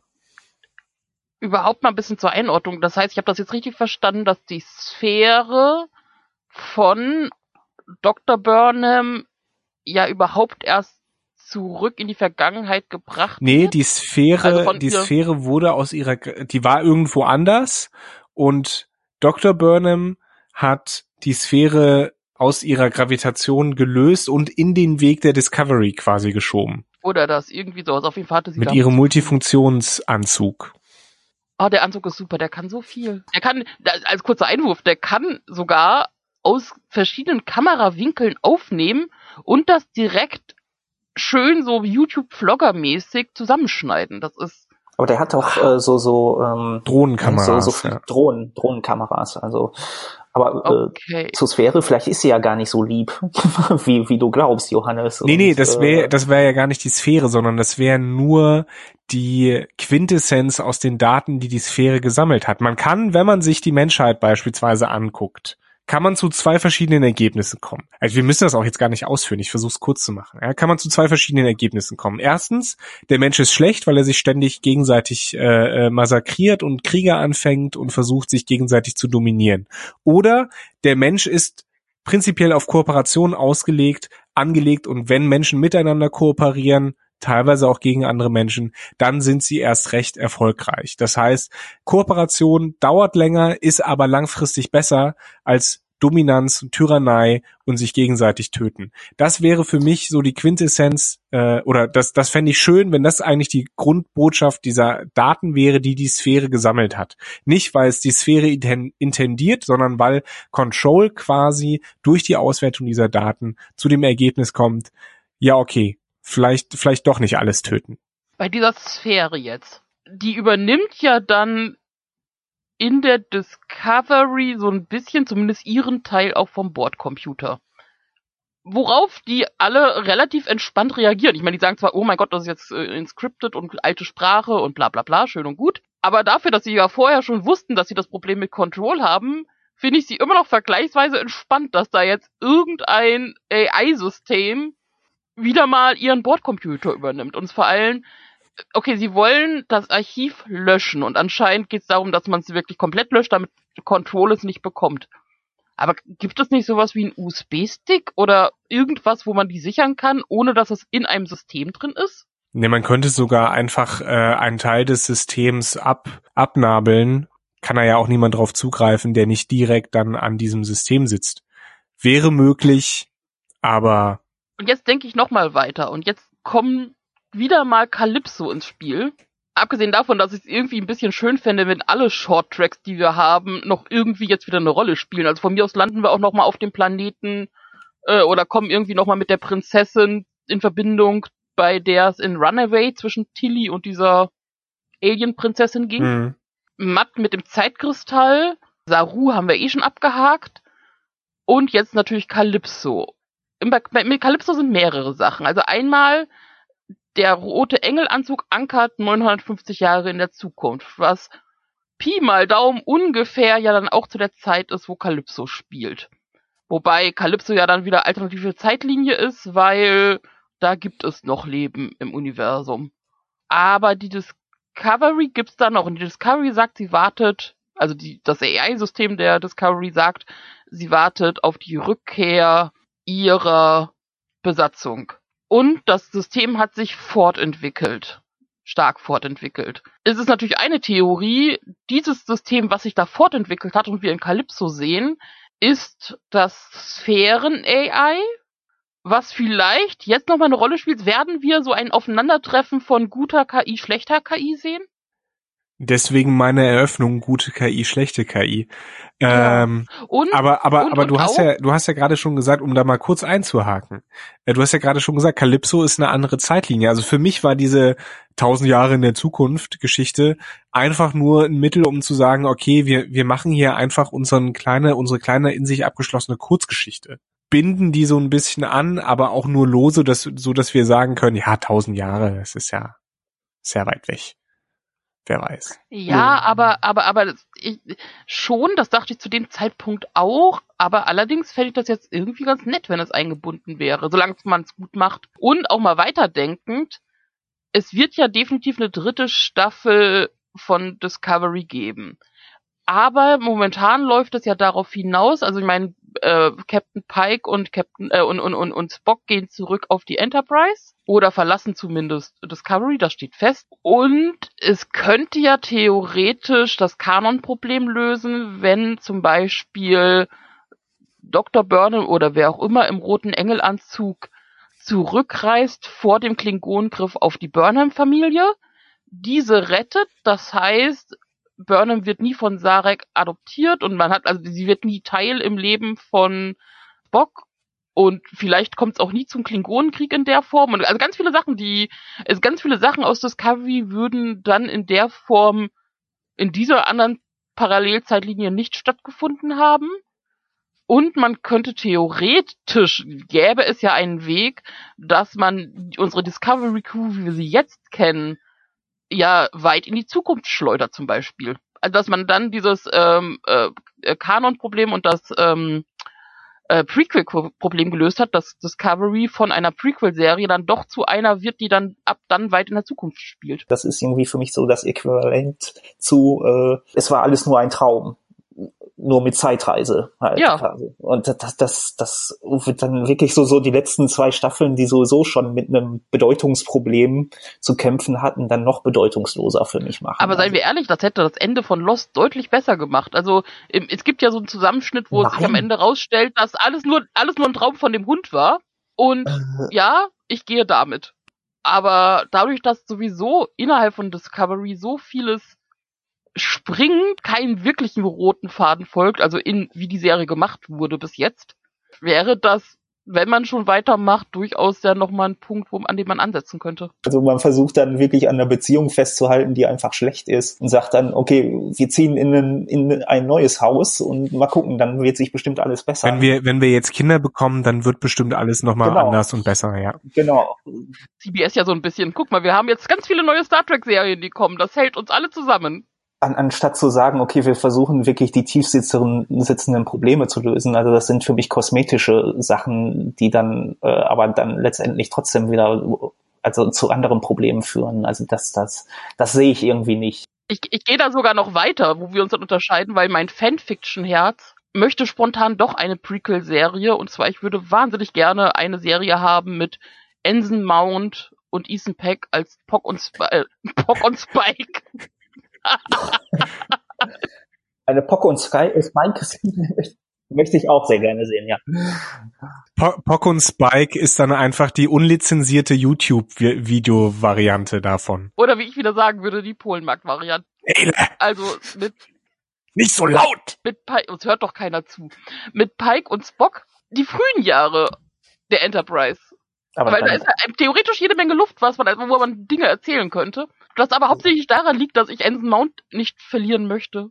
überhaupt mal ein bisschen zur Einordnung. Das heißt, ich habe das jetzt richtig verstanden, dass die Sphäre von Dr. Burnham ja überhaupt erst zurück in die Vergangenheit gebracht Nee, wird. die Sphäre, Also die Sphäre wurde aus ihrer, die war irgendwo anders und Dr. Burnham hat die Sphäre aus ihrer Gravitation gelöst und in den Weg der Discovery quasi geschoben. Oder das irgendwie sowas. Auf jeden Fall hatte sie Mit ihrem Multifunktionsanzug. Oh, der Anzug ist super, der kann so viel. Der kann, als kurzer Einwurf, der kann sogar aus verschiedenen Kamerawinkeln aufnehmen und das direkt schön so YouTube-Vlogger-mäßig zusammenschneiden. Das ist, Aber der hat auch äh, so so ähm, Drohnenkameras. so, so viele ja. Drohnen, Drohnenkameras. Also Aber äh, Okay. zur Sphäre, vielleicht ist sie ja gar nicht so lieb, [laughs] wie, wie du glaubst, Johannes. Nee, nee, Und, das äh, wäre das wäre ja gar nicht die Sphäre, sondern das wäre nur die Quintessenz aus den Daten, die die Sphäre gesammelt hat. Man kann, wenn man sich die Menschheit beispielsweise anguckt, kann man zu zwei verschiedenen Ergebnissen kommen. Also wir müssen das auch jetzt gar nicht ausführen, ich versuche es kurz zu machen. Ja, kann man zu zwei verschiedenen Ergebnissen kommen. Erstens, der Mensch ist schlecht, weil er sich ständig gegenseitig äh, äh, massakriert und Kriege anfängt und versucht, sich gegenseitig zu dominieren. Oder der Mensch ist prinzipiell auf Kooperation ausgelegt, angelegt und wenn Menschen miteinander kooperieren, teilweise auch gegen andere Menschen, dann sind sie erst recht erfolgreich. Das heißt, Kooperation dauert länger, ist aber langfristig besser als Dominanz und Tyrannei und sich gegenseitig töten. Das wäre für mich so die Quintessenz äh, oder das, das fände ich schön, wenn das eigentlich die Grundbotschaft dieser Daten wäre, die die Sphäre gesammelt hat. Nicht, weil es die Sphäre inten- intendiert, sondern weil Control quasi durch die Auswertung dieser Daten zu dem Ergebnis kommt, ja okay, vielleicht, vielleicht doch nicht alles töten. Bei dieser Sphäre jetzt. Die übernimmt ja dann in der Discovery so ein bisschen zumindest ihren Teil auch vom Bordcomputer. Worauf die alle relativ entspannt reagieren. Ich meine, die sagen zwar, oh mein Gott, das ist jetzt äh, inscripted und alte Sprache und bla bla bla, schön und gut. Aber dafür, dass sie ja vorher schon wussten, dass sie das Problem mit Control haben, finde ich sie immer noch vergleichsweise entspannt, dass da jetzt irgendein AI-System wieder mal ihren Bordcomputer übernimmt. Und vor allem, okay, sie wollen das Archiv löschen und anscheinend geht es darum, dass man es wirklich komplett löscht, damit Control es nicht bekommt. Aber gibt es nicht sowas wie einen USB-Stick oder irgendwas, wo man die sichern kann, ohne dass es in einem System drin ist? Ne, man könnte sogar einfach äh, einen Teil des Systems ab, abnabeln. Kann da ja auch niemand drauf zugreifen, der nicht direkt dann an diesem System sitzt. Wäre möglich, aber Und jetzt denke ich nochmal weiter und jetzt kommen wieder mal Calypso ins Spiel. Abgesehen davon, dass ich es irgendwie ein bisschen schön fände, wenn alle Shorttracks, die wir haben, noch irgendwie jetzt wieder eine Rolle spielen. Also von mir aus landen wir auch noch mal auf dem Planeten äh, oder kommen irgendwie noch mal mit der Prinzessin in Verbindung, bei der es in Runaway zwischen Tilly und dieser Alien-Prinzessin ging. hm, Matt mit dem Zeitkristall. Saru haben wir eh schon abgehakt. Und jetzt natürlich Calypso. Mit Calypso sind mehrere Sachen. Also einmal, der rote Engelanzug ankert 950 Jahre in der Zukunft, was Pi mal Daumen ungefähr ja dann auch zu der Zeit ist, wo Calypso spielt. Wobei Calypso ja dann wieder alternative Zeitlinie ist, weil da gibt es noch Leben im Universum. Aber die Discovery gibt's da noch. Und die Discovery sagt, sie wartet, also die, das AI-System der Discovery sagt, sie wartet auf die Rückkehr ihrer Besatzung. Und das System hat sich fortentwickelt. Stark fortentwickelt. Es ist natürlich eine Theorie, dieses System, was sich da fortentwickelt hat und wir in Calypso sehen, ist das Sphären-AI, was vielleicht jetzt nochmal eine Rolle spielt. Werden wir so ein Aufeinandertreffen von guter KI, schlechter KI sehen? Deswegen meine Eröffnung gute KI, schlechte KI. Ja. Ähm, Und aber aber und- aber du hast auch- ja du hast ja gerade schon gesagt, um da mal kurz einzuhaken. äh, Du hast ja gerade schon gesagt, Calypso ist eine andere Zeitlinie. Also für mich war diese tausend Jahre in der Zukunft Geschichte einfach nur ein Mittel, um zu sagen, okay, wir wir machen hier einfach unseren kleine unsere kleine in sich abgeschlossene Kurzgeschichte. Binden die so ein bisschen an, aber auch nur lose, dass, so dass wir sagen können, ja, tausend Jahre, das ist ja sehr weit weg. Wer weiß. Ja, Ja. aber, aber, aber das- ich, schon, das dachte ich zu dem Zeitpunkt auch, aber allerdings fände ich das jetzt irgendwie ganz nett, wenn es eingebunden wäre, solange man es gut macht. Und auch mal weiterdenkend, es wird ja definitiv eine dritte Staffel von Discovery geben. Aber momentan läuft es ja darauf hinaus, also ich meine, äh, Captain Pike und Captain äh, und, und, und, und Spock gehen zurück auf die Enterprise oder verlassen zumindest Discovery, das steht fest. Und es könnte ja theoretisch das Kanon-Problem lösen, wenn zum Beispiel Dr. Burnham oder wer auch immer im roten Engelanzug zurückreist vor dem Klingonengriff auf die Burnham-Familie, diese rettet, das heißt, Burnham wird nie von Sarek adoptiert und man hat, also sie wird nie Teil im Leben von Spock und vielleicht kommt es auch nie zum Klingonenkrieg in der Form. Und also ganz viele Sachen, die, also ganz viele Sachen aus Discovery würden dann in der Form in dieser anderen Parallelzeitlinie nicht stattgefunden haben. Und man könnte theoretisch, gäbe es ja einen Weg, dass man unsere Discovery Crew, wie wir sie jetzt kennen, ja weit in die Zukunft schleudert zum Beispiel. Also dass man dann dieses ähm, äh, Kanon-Problem und das ähm, äh, Prequel-Problem gelöst hat, dass Discovery von einer Prequel-Serie dann doch zu einer wird, die dann ab dann weit in der Zukunft spielt. Das ist irgendwie für mich so das Äquivalent zu, äh, es war alles nur ein Traum nur mit Zeitreise halt Ja. quasi. Und das, das, das wird dann wirklich so, so die letzten zwei Staffeln, die sowieso schon mit einem Bedeutungsproblem zu kämpfen hatten, dann noch bedeutungsloser für mich machen. Aber seien wir ehrlich, das hätte das Ende von Lost deutlich besser gemacht. Also es gibt ja so einen Zusammenschnitt, wo sich Nein. am Ende rausstellt, dass alles nur alles nur ein Traum von dem Hund war. Und äh, ja, ich gehe damit. Aber dadurch, dass sowieso innerhalb von Discovery so vieles springend keinen wirklichen roten Faden folgt, also in wie die Serie gemacht wurde bis jetzt, wäre das, wenn man schon weitermacht, durchaus ja nochmal ein Punkt, wo, an dem man ansetzen könnte. also man versucht dann wirklich an einer Beziehung festzuhalten, die einfach schlecht ist und sagt dann, okay, wir ziehen in ein, in ein neues Haus und mal gucken, dann wird sich bestimmt alles besser. Wenn wir, wenn wir jetzt Kinder bekommen, dann wird bestimmt alles nochmal Genau. anders und besser, ja. genau. CBS ja so ein bisschen, guck mal, wir haben jetzt ganz viele neue Star Trek Serien, die kommen, das hält uns alle zusammen. An, anstatt zu sagen, okay, wir versuchen wirklich die tief sitzeren- sitzenden Probleme zu lösen. Also das sind für mich kosmetische Sachen, die dann äh, aber dann letztendlich trotzdem wieder also zu anderen Problemen führen. Also das, das, das sehe ich irgendwie nicht. Ich, ich gehe da sogar noch weiter, wo wir uns dann unterscheiden, weil mein Fanfiction-Herz möchte spontan doch eine Prequel-Serie und zwar ich würde wahnsinnig gerne eine Serie haben mit Ensign Mount und Ethan Peck als Pock und, Sp äh, [laughs] Pock und Spike. Eine Pock und Sky ist mein möchte ich auch sehr gerne sehen, ja. Po Pock und Spike ist dann einfach die unlizenzierte YouTube-Video-Variante davon. Oder wie ich wieder sagen würde, die Polenmarkt-Variante. Ey, Also mit nicht so laut! mit Pike, uns hört doch keiner zu, mit Pike und Spock die frühen Jahre der Enterprise. Aber Weil da ist ja theoretisch jede Menge Luft, was man, wo man Dinge erzählen könnte. Das aber hauptsächlich daran liegt, dass ich Ensign Mount nicht verlieren möchte.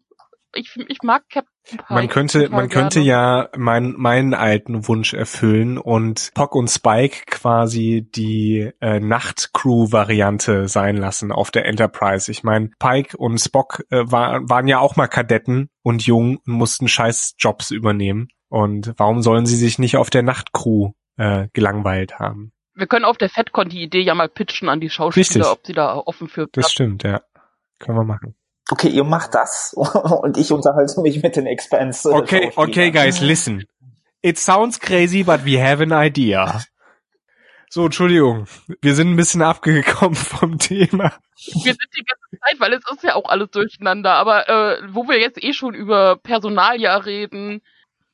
Ich, ich mag Captain Pike. Man könnte, man könnte gerne. ja mein, meinen alten Wunsch erfüllen und Pock und Spike quasi die äh, Nachtcrew-Variante sein lassen auf der Enterprise. Ich meine, Pike und Spock äh, war, waren ja auch mal Kadetten und jung und mussten scheiß Jobs übernehmen. Und warum sollen sie sich nicht auf der Nachtcrew äh, gelangweilt haben? Wir können auf der FedCon die Idee ja mal pitchen an die Schauspieler, Richtig. ob sie da offen für Das stimmt, ja. Können wir machen. okay, ihr macht das [laughs] und ich unterhalte mich mit den Expanse. äh, Okay, okay, guys, listen. It sounds crazy, but we have an idea. So, Entschuldigung. Wir sind ein bisschen abgekommen [laughs] vom Thema. Wir sind die ganze Zeit, weil es ist ja auch alles durcheinander, aber äh, wo wir jetzt eh schon über Personalia reden,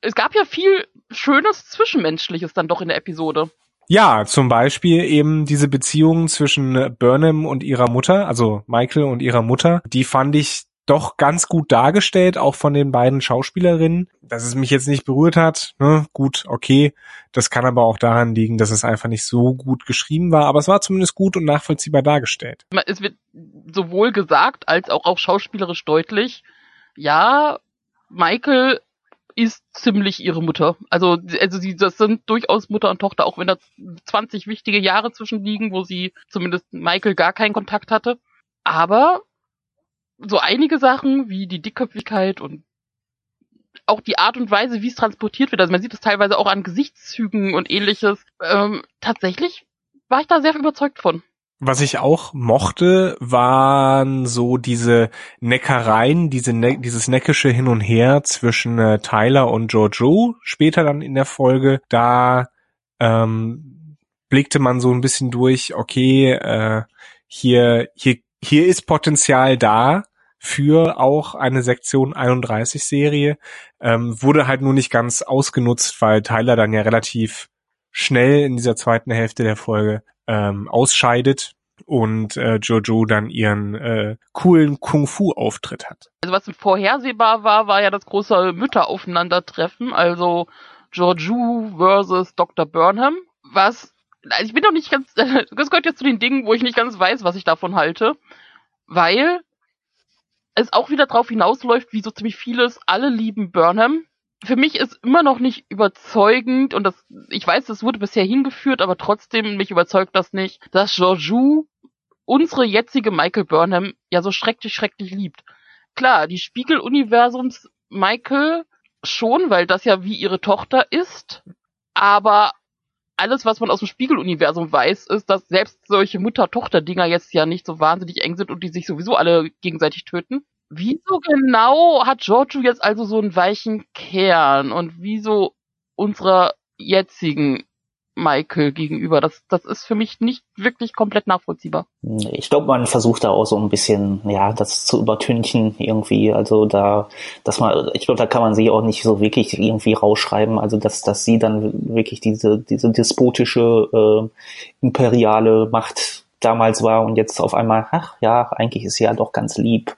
es gab ja viel Schönes Zwischenmenschliches dann doch in der Episode. Ja, zum Beispiel eben diese Beziehung zwischen Burnham und ihrer Mutter, also Michael und ihrer Mutter, die fand ich doch ganz gut dargestellt, auch von den beiden Schauspielerinnen. Dass es mich jetzt nicht berührt hat, ne, gut, okay. Das kann aber auch daran liegen, dass es einfach nicht so gut geschrieben war, aber es war zumindest gut und nachvollziehbar dargestellt. Es wird sowohl gesagt als auch, auch schauspielerisch deutlich, ja, Michael ist ziemlich ihre Mutter. Also, also sie, das sind durchaus Mutter und Tochter, auch wenn da 20 wichtige Jahre zwischen liegen, wo sie zumindest Michael gar keinen Kontakt hatte. Aber so einige Sachen wie die Dickköpfigkeit und auch die Art und Weise, wie es transportiert wird, also man sieht es teilweise auch an Gesichtszügen und ähnliches, ähm, tatsächlich war ich da sehr überzeugt von. Was ich auch mochte, waren so diese Neckereien, diese ne dieses neckische Hin und Her zwischen äh, Tyler und Giorgio später dann in der Folge. Da ähm, blickte man so ein bisschen durch, okay, äh, hier, hier, hier ist Potenzial da für auch eine Sektion 31 Serie. Ähm, wurde halt nur nicht ganz ausgenutzt, weil Tyler dann ja relativ schnell in dieser zweiten Hälfte der Folge ähm, ausscheidet und äh, Jojo dann ihren äh, coolen Kung-Fu-Auftritt hat. Also was vorhersehbar war, war ja das große Mütteraufeinandertreffen, also Georgiou versus Dr. Burnham, was, also ich bin doch nicht ganz, [laughs] das gehört jetzt zu den Dingen, wo ich nicht ganz weiß, was ich davon halte, weil es auch wieder drauf hinausläuft, wie so ziemlich vieles, alle lieben Burnham, für mich ist immer noch nicht überzeugend und das, ich weiß, das wurde bisher hingeführt, aber trotzdem mich überzeugt das nicht, dass Georgiou unsere jetzige Michael Burnham ja so schrecklich, schrecklich liebt. Klar, die Spiegeluniversums Michael schon, weil das ja wie ihre Tochter ist, aber alles, was man aus dem Spiegeluniversum weiß, ist, dass selbst solche Mutter-Tochter-Dinger jetzt ja nicht so wahnsinnig eng sind und die sich sowieso alle gegenseitig töten. Wieso genau hat Giorgio jetzt also so einen weichen Kern und wieso unserer jetzigen Michael gegenüber? Das, das ist für mich nicht wirklich komplett nachvollziehbar. Ich glaube, man versucht da auch so ein bisschen, ja, das zu übertünchen irgendwie. Also da, dass man, ich glaube, da kann man sie auch nicht so wirklich irgendwie rausschreiben. Also dass, dass sie dann wirklich diese, diese despotische äh, imperiale Macht damals war und jetzt auf einmal, ach ja, eigentlich ist sie ja doch ganz lieb.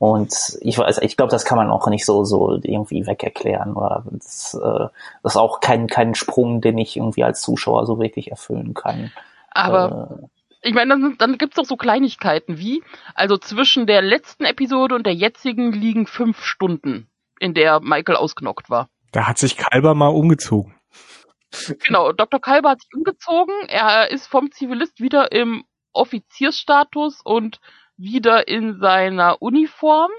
Und ich weiß, ich glaube, das kann man auch nicht so so irgendwie wegerklären. Oder das, äh, das ist auch kein kein Sprung, den ich irgendwie als Zuschauer so wirklich erfüllen kann. Aber äh, ich meine, dann, dann gibt's doch so Kleinigkeiten wie, also zwischen der letzten Episode und der jetzigen liegen fünf Stunden, in der Michael ausgenockt war. Da hat sich Kalber mal umgezogen. Genau, Dr. Kalber hat sich umgezogen. Er ist vom Zivilist wieder im Offiziersstatus und wieder in seiner Uniform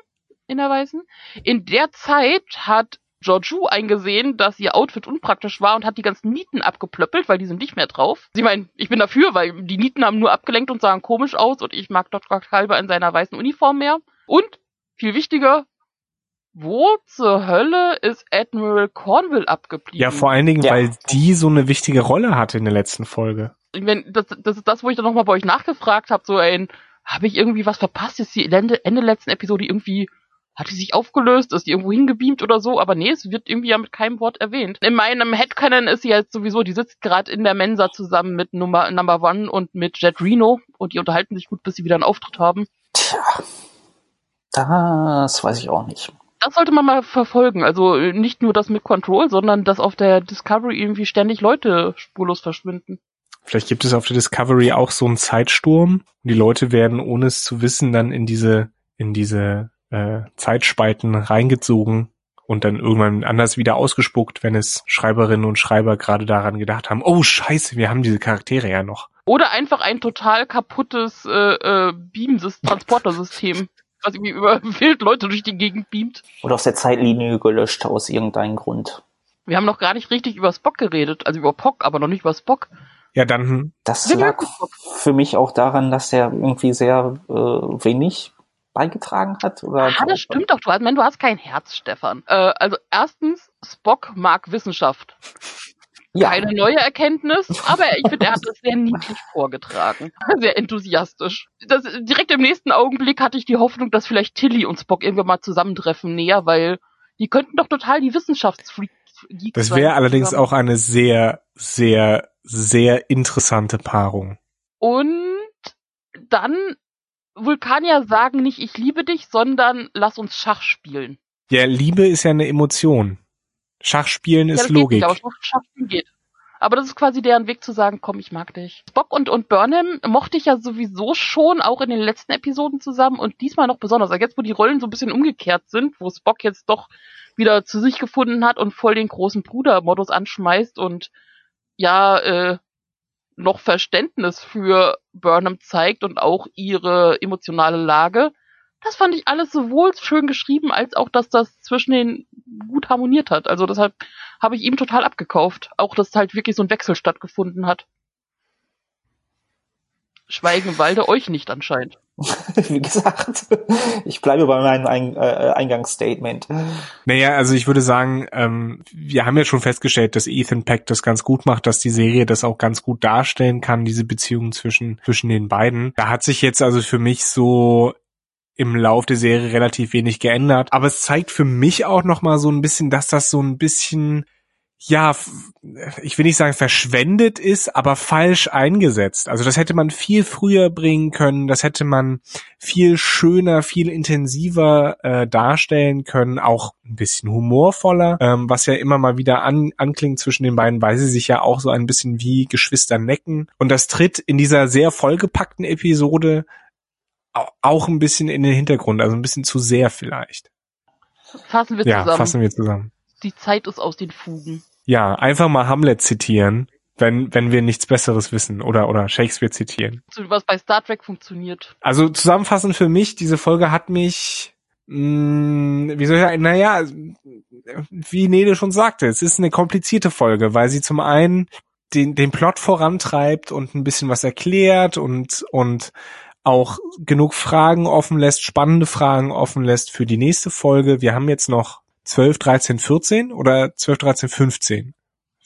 in der Weißen. In der Zeit hat Georgiou eingesehen, dass ihr Outfit unpraktisch war und hat die ganzen Nieten abgeplöppelt, weil die sind nicht mehr drauf. Sie meinen, ich bin dafür, weil die Nieten haben nur abgelenkt und sahen komisch aus und ich mag Dr. Kalber in seiner weißen Uniform mehr. Und, viel wichtiger, wo zur Hölle ist Admiral Cornwall abgeblieben? Ja, vor allen Dingen, ja. weil die so eine wichtige Rolle hatte in der letzten Folge. Ich mein, das, das ist das, wo ich dann nochmal bei euch nachgefragt habe, so ein, habe ich irgendwie was verpasst? Ist die Ende, Ende letzten Episode irgendwie, hat die sich aufgelöst? Ist die irgendwo hingebeamt oder so? Aber nee, es wird irgendwie ja mit keinem Wort erwähnt. In meinem Headcanon ist sie jetzt sowieso, die sitzt gerade in der Mensa zusammen mit Nummer, Number One und mit Jet Reno und die unterhalten sich gut, bis sie wieder einen Auftritt haben. Tja, das weiß ich auch nicht das sollte man mal verfolgen. Also nicht nur das mit Control, sondern dass auf der Discovery irgendwie ständig Leute spurlos verschwinden. Vielleicht gibt es auf der Discovery auch so einen Zeitsturm. Die Leute werden, ohne es zu wissen, dann in diese, in diese äh, Zeitspalten reingezogen und dann irgendwann anders wieder ausgespuckt, wenn es Schreiberinnen und Schreiber gerade daran gedacht haben, oh scheiße, wir haben diese Charaktere ja noch. Oder einfach ein total kaputtes äh, äh, Beam-Transportersystem, [laughs] was irgendwie über wild Leute durch die Gegend beamt. Oder aus der Zeitlinie gelöscht aus irgendeinem Grund. Wir haben noch gar nicht richtig über Spock geredet, also über Pock, aber noch nicht über Spock. Ja, dann. Das lag für mich auch daran, dass er irgendwie sehr äh, wenig beigetragen hat. Oder ah, das stimmt doch. Du hast, du hast kein Herz, Stefan. Äh, also erstens, Spock mag Wissenschaft. Ja. Keine neue Erkenntnis, aber ich finde, er hat das sehr niedlich vorgetragen. Sehr enthusiastisch. Das, direkt im nächsten Augenblick hatte ich die Hoffnung, dass vielleicht Tilly und Spock irgendwann mal zusammentreffen näher, weil die könnten doch total die Wissenschaftsfreaks Das wäre allerdings auch eine sehr, sehr sehr interessante Paarung. Und dann Vulkanier sagen nicht, ich liebe dich, sondern lass uns Schach spielen. Ja, Liebe ist ja eine Emotion. Schachspielen ja, ist Logik. Nicht, aber Schachspielen geht. Aber das ist quasi deren Weg zu sagen, komm, ich mag dich. Spock und, und Burnham mochte ich ja sowieso schon, auch in den letzten Episoden zusammen und diesmal noch besonders. Also jetzt, wo die Rollen so ein bisschen umgekehrt sind, wo Spock jetzt doch wieder zu sich gefunden hat und voll den großen Bruder-Modus anschmeißt und ja äh, noch Verständnis für Burnham zeigt und auch ihre emotionale Lage. Das fand ich alles sowohl schön geschrieben, als auch, dass das zwischen den gut harmoniert hat. Also deshalb habe ich ihm total abgekauft. Auch, dass halt wirklich so ein Wechsel stattgefunden hat. Schweigen Walde euch nicht anscheinend. [laughs] Wie gesagt, ich bleibe bei meinem Ein äh, Eingangsstatement. Naja, also ich würde sagen, ähm, wir haben ja schon festgestellt, dass Ethan Peck das ganz gut macht, dass die Serie das auch ganz gut darstellen kann, diese Beziehung zwischen, zwischen den beiden. Da hat sich jetzt also für mich so im Lauf der Serie relativ wenig geändert. Aber es zeigt für mich auch nochmal so ein bisschen, dass das so ein bisschen ja, ich will nicht sagen verschwendet ist, aber falsch eingesetzt. Also das hätte man viel früher bringen können, das hätte man viel schöner, viel intensiver äh, darstellen können, auch ein bisschen humorvoller, ähm, was ja immer mal wieder an, anklingt zwischen den beiden, weil sie sich ja auch so ein bisschen wie Geschwister necken. Und das tritt in dieser sehr vollgepackten Episode auch ein bisschen in den Hintergrund, also ein bisschen zu sehr vielleicht. Fassen wir zusammen. Ja, fassen wir zusammen. Die Zeit ist aus den Fugen. Ja, einfach mal Hamlet zitieren, wenn, wenn wir nichts Besseres wissen oder, oder Shakespeare zitieren. Was bei Star Trek funktioniert. Also zusammenfassend für mich, diese Folge hat mich, mh, wie soll ich sagen, naja, wie Nele schon sagte, es ist eine komplizierte Folge, weil sie zum einen den, den Plot vorantreibt und ein bisschen was erklärt und, und auch genug Fragen offen lässt, spannende Fragen offen lässt für die nächste Folge. Wir haben jetzt noch 12, 13, 14 oder 12, 13, 15?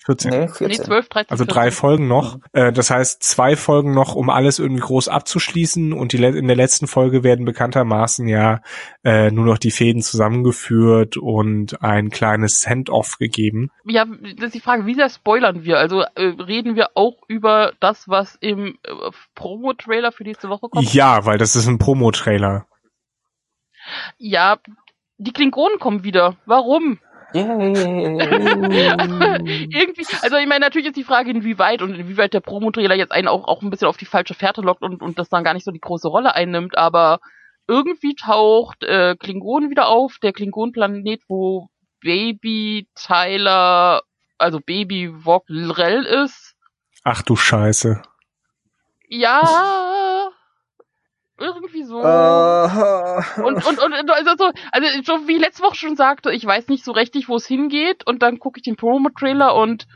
14. Nee, 14. Nee, 12, 13, Also 14. drei Folgen noch. Äh, das heißt, zwei Folgen noch, um alles irgendwie groß abzuschließen. Und die, in der letzten Folge werden bekanntermaßen ja äh, nur noch die Fäden zusammengeführt und ein kleines Send-off gegeben. Ja, das ist die Frage, wie sehr spoilern wir? Also äh, reden wir auch über das, was im äh, Promo-Trailer für nächste Woche kommt? Ja, weil das ist ein Promo-Trailer. Ja, die Klingonen kommen wieder. Warum? [laughs] Irgendwie, also ich meine, natürlich ist die Frage, inwieweit und inwieweit der Promo-Trailer jetzt einen auch, auch ein bisschen auf die falsche Fährte lockt und, und das dann gar nicht so die große Rolle einnimmt, aber irgendwie taucht äh, Klingon wieder auf, der Klingon-Planet, wo Baby Tyler, also Baby Vogrel ist. Ach du Scheiße. Ja, irgendwie so. Und, und, und, und also, so, also so wie ich letzte Woche schon sagte, ich weiß nicht so richtig, wo es hingeht und dann gucke ich den Promo-Trailer und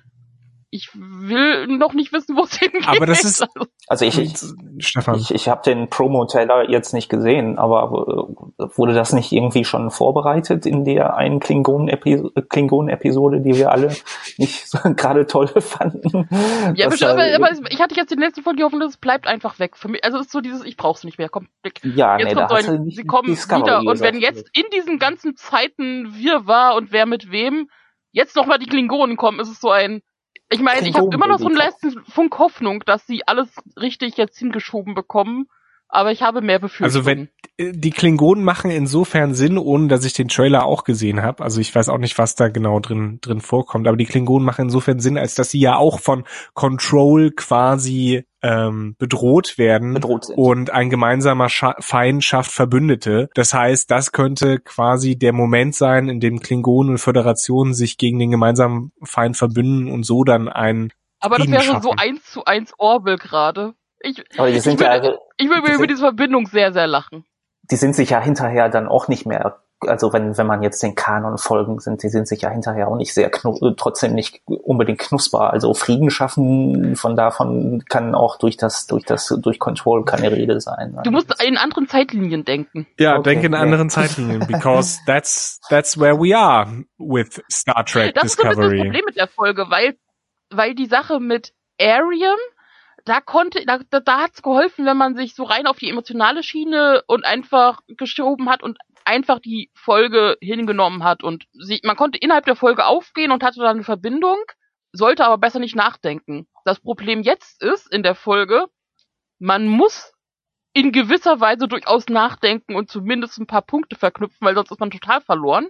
ich will noch nicht wissen, wo es hingeht. Aber das [laughs] ist- Also, Also ich, ich, Stefan. ich, ich habe den Promo-Trailer jetzt nicht gesehen, aber äh, wurde das nicht irgendwie schon vorbereitet in der einen Klingonen-Epi- Klingonen-Episode, die wir alle nicht so [laughs] gerade toll fanden? ja, bestimmt, aber, aber ich hatte jetzt in der letzten Folge die Hoffnung, es bleibt einfach weg. Für mich, also es ist so dieses, ich brauch's nicht mehr, komm, weg. ja, Jetzt nee, da kommt so hast du ein, nicht sie kommen Discovery wieder und wenn jetzt in diesen ganzen Zeiten wir war und wer mit wem jetzt noch mal die Klingonen kommen, ist es so ein ich meine, ich habe immer noch so einen letzten Funk Hoffnung, dass sie alles richtig jetzt hingeschoben bekommen, aber ich habe mehr Befürchtungen. Also wenn die Klingonen machen insofern Sinn, ohne dass ich den Trailer auch gesehen habe. Also ich weiß auch nicht, was da genau drin drin vorkommt, aber die Klingonen machen insofern Sinn, als dass sie ja auch von Control quasi ähm, bedroht werden bedroht sind. und ein gemeinsamer Scha Feind schafft Verbündete. Das heißt, das könnte quasi der Moment sein, in dem Klingonen und Föderation sich gegen den gemeinsamen Feind verbünden und so dann ein aber das wäre so schaffen. eins zu eins Orwell gerade. Ich, aber die sind ich ja, ich würde die über sind- diese Verbindung sehr, sehr lachen. die sind sich ja hinterher dann auch nicht mehr, also wenn, wenn man jetzt den Kanon folgen sind, die sind sich ja hinterher auch nicht sehr, knu trotzdem nicht unbedingt knusper. Also Frieden schaffen, von davon kann auch durch das, durch das, durch Control keine Rede sein. Du musst in anderen Zeitlinien denken. Ja, Okay, denk in anderen Zeitlinien, because [laughs] that's that's where we are with Star Trek Das ist so ein bisschen das Discovery. Problem mit der Folge, weil, weil die Sache mit Ariam, da konnte, da, da, da hat's geholfen, wenn man sich so rein auf die emotionale Schiene und einfach geschoben hat und einfach die Folge hingenommen hat und sie, man konnte innerhalb der Folge aufgehen und hatte dann eine Verbindung, sollte aber besser nicht nachdenken. Das Problem jetzt ist in der Folge, man muss in gewisser Weise durchaus nachdenken und zumindest ein paar Punkte verknüpfen, weil sonst ist man total verloren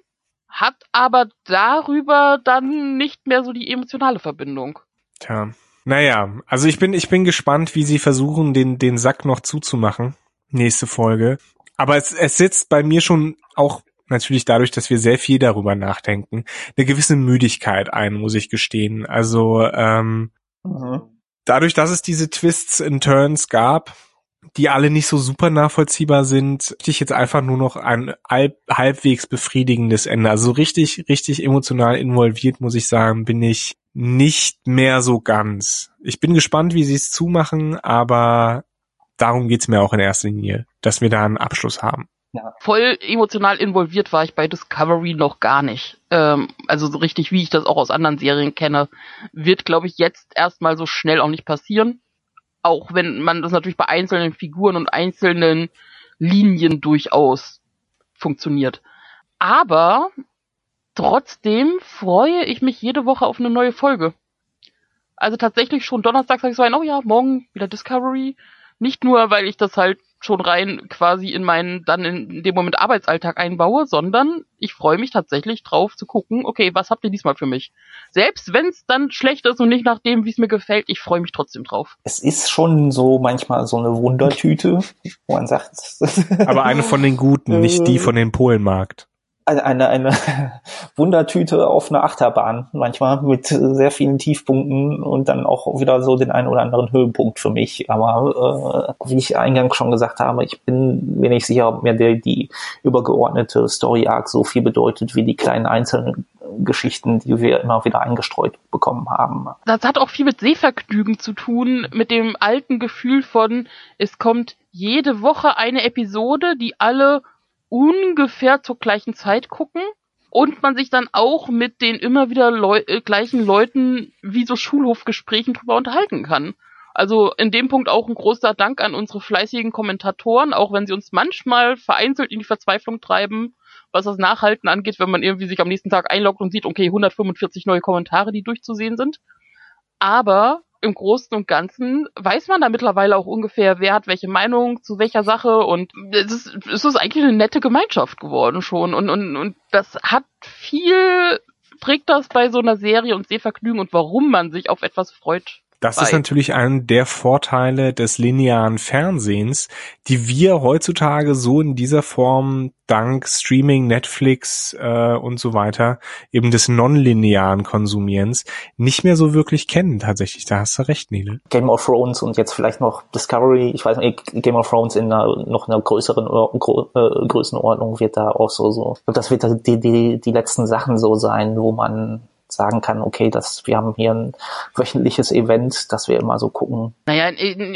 hat aber darüber dann nicht mehr so die emotionale Verbindung. Tja. Naja, also ich bin, ich bin gespannt, wie sie versuchen, den, den Sack noch zuzumachen. Nächste Folge. Aber es, es sitzt bei mir schon auch natürlich dadurch, dass wir sehr viel darüber nachdenken, eine gewisse Müdigkeit ein, muss ich gestehen. Also ähm, Mhm. dadurch, dass es diese Twists and Turns gab, die alle nicht so super nachvollziehbar sind, möchte ich jetzt einfach nur noch ein halb, halbwegs befriedigendes Ende. Also so richtig, richtig emotional involviert, muss ich sagen, bin ich nicht mehr so ganz. Ich bin gespannt, wie sie es zumachen, aber darum geht's mir auch in erster Linie, dass wir da einen Abschluss haben. Voll emotional involviert war ich bei Discovery noch gar nicht. Ähm, also so richtig, wie ich das auch aus anderen Serien kenne, wird, glaube ich, jetzt erstmal so schnell auch nicht passieren. Auch wenn man das natürlich bei einzelnen Figuren und einzelnen Linien durchaus funktioniert. Aber trotzdem freue ich mich jede Woche auf eine neue Folge. Also tatsächlich schon Donnerstag sage ich so ein, oh ja, morgen wieder Discovery. Nicht nur, weil ich das halt schon rein quasi in meinen dann in dem Moment Arbeitsalltag einbaue, sondern ich freue mich tatsächlich drauf zu gucken, okay, was habt ihr diesmal für mich? Selbst wenn es dann schlecht ist und nicht nach dem, wie es mir gefällt, ich freue mich trotzdem drauf. Es ist schon so manchmal so eine Wundertüte, wo man sagt, Aber eine von den guten, [laughs] nicht die von dem Polenmarkt. Eine, eine, [laughs] Wundertüte auf einer Achterbahn, manchmal mit sehr vielen Tiefpunkten und dann auch wieder so den einen oder anderen Höhepunkt für mich. Aber äh, wie ich eingangs schon gesagt habe, ich bin mir nicht sicher, ob mir die, die übergeordnete Story Arc so viel bedeutet wie die kleinen einzelnen Geschichten, die wir immer wieder eingestreut bekommen haben. Das hat auch viel mit Sehvergnügen zu tun, mit dem alten Gefühl von, es kommt jede Woche eine Episode, die alle ungefähr zur gleichen Zeit gucken und man sich dann auch mit den immer wieder Leu äh, gleichen Leuten wie so Schulhofgesprächen drüber unterhalten kann. Also in dem Punkt auch ein großer Dank an unsere fleißigen Kommentatoren, auch wenn sie uns manchmal vereinzelt in die Verzweiflung treiben, was das Nachhalten angeht, wenn man irgendwie sich am nächsten Tag einloggt und sieht, okay, 145 neue Kommentare, die durchzusehen sind. Aber im Großen und Ganzen weiß man da mittlerweile auch ungefähr, wer hat welche Meinung zu welcher Sache und es ist, es ist eigentlich eine nette Gemeinschaft geworden schon und, und, und das hat viel, trägt das bei so einer Serie und Sehvergnügen und warum man sich auf etwas freut das ist natürlich ein der Vorteile des linearen Fernsehens, die wir heutzutage so in dieser Form dank Streaming, Netflix äh, und so weiter eben des nonlinearen Konsumierens nicht mehr so wirklich kennen tatsächlich. Da hast du recht, Nele. Game of Thrones und jetzt vielleicht noch Discovery, ich weiß nicht, Game of Thrones in einer, noch einer größeren Gro äh, Größenordnung wird da auch so so. Das wird die, die, die letzten Sachen so sein, wo man sagen kann, okay, das, wir haben hier ein wöchentliches Event, dass wir immer so gucken. Naja,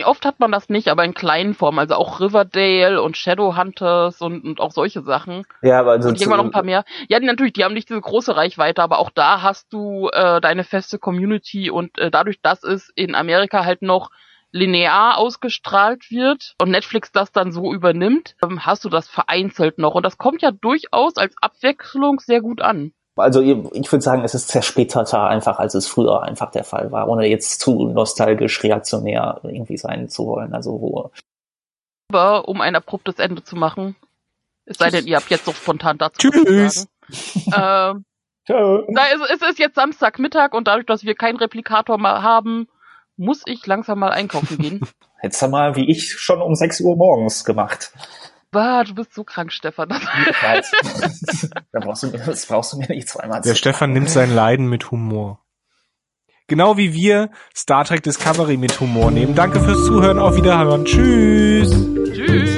oft hat man das nicht, aber in kleinen Formen, also auch Riverdale und Shadowhunters und, und auch solche Sachen. Ja, aber also und irgendwann noch ein paar mehr. Ja, natürlich, die haben nicht diese große Reichweite, aber auch da hast du äh, deine feste Community und äh, dadurch, dass es in Amerika halt noch linear ausgestrahlt wird und Netflix das dann so übernimmt, ähm, hast du das vereinzelt noch. Und das kommt ja durchaus als Abwechslung sehr gut an. Also ich würde sagen, es ist zersplitterter einfach, als es früher einfach der Fall war, ohne jetzt zu nostalgisch reaktionär irgendwie sein zu wollen. Also wo Aber um ein abruptes Ende zu machen, es sei denn, ihr habt jetzt so spontan dazu Tschüss. ähm, [laughs] da ist, es ist jetzt Samstagmittag und dadurch, dass wir keinen Replikator mehr haben, muss ich langsam mal einkaufen gehen. [laughs] Hättest du mal wie ich schon um 6 Uhr morgens gemacht. Bah, du bist so krank, Stefan. [laughs] [laughs] brauchst du, das brauchst du mir nicht zweimal Der Stefan nimmt sein Leiden mit Humor. Genau wie wir Star Trek Discovery mit Humor nehmen. Danke fürs Zuhören. Auf Wiederhören. Tschüss. Tschüss.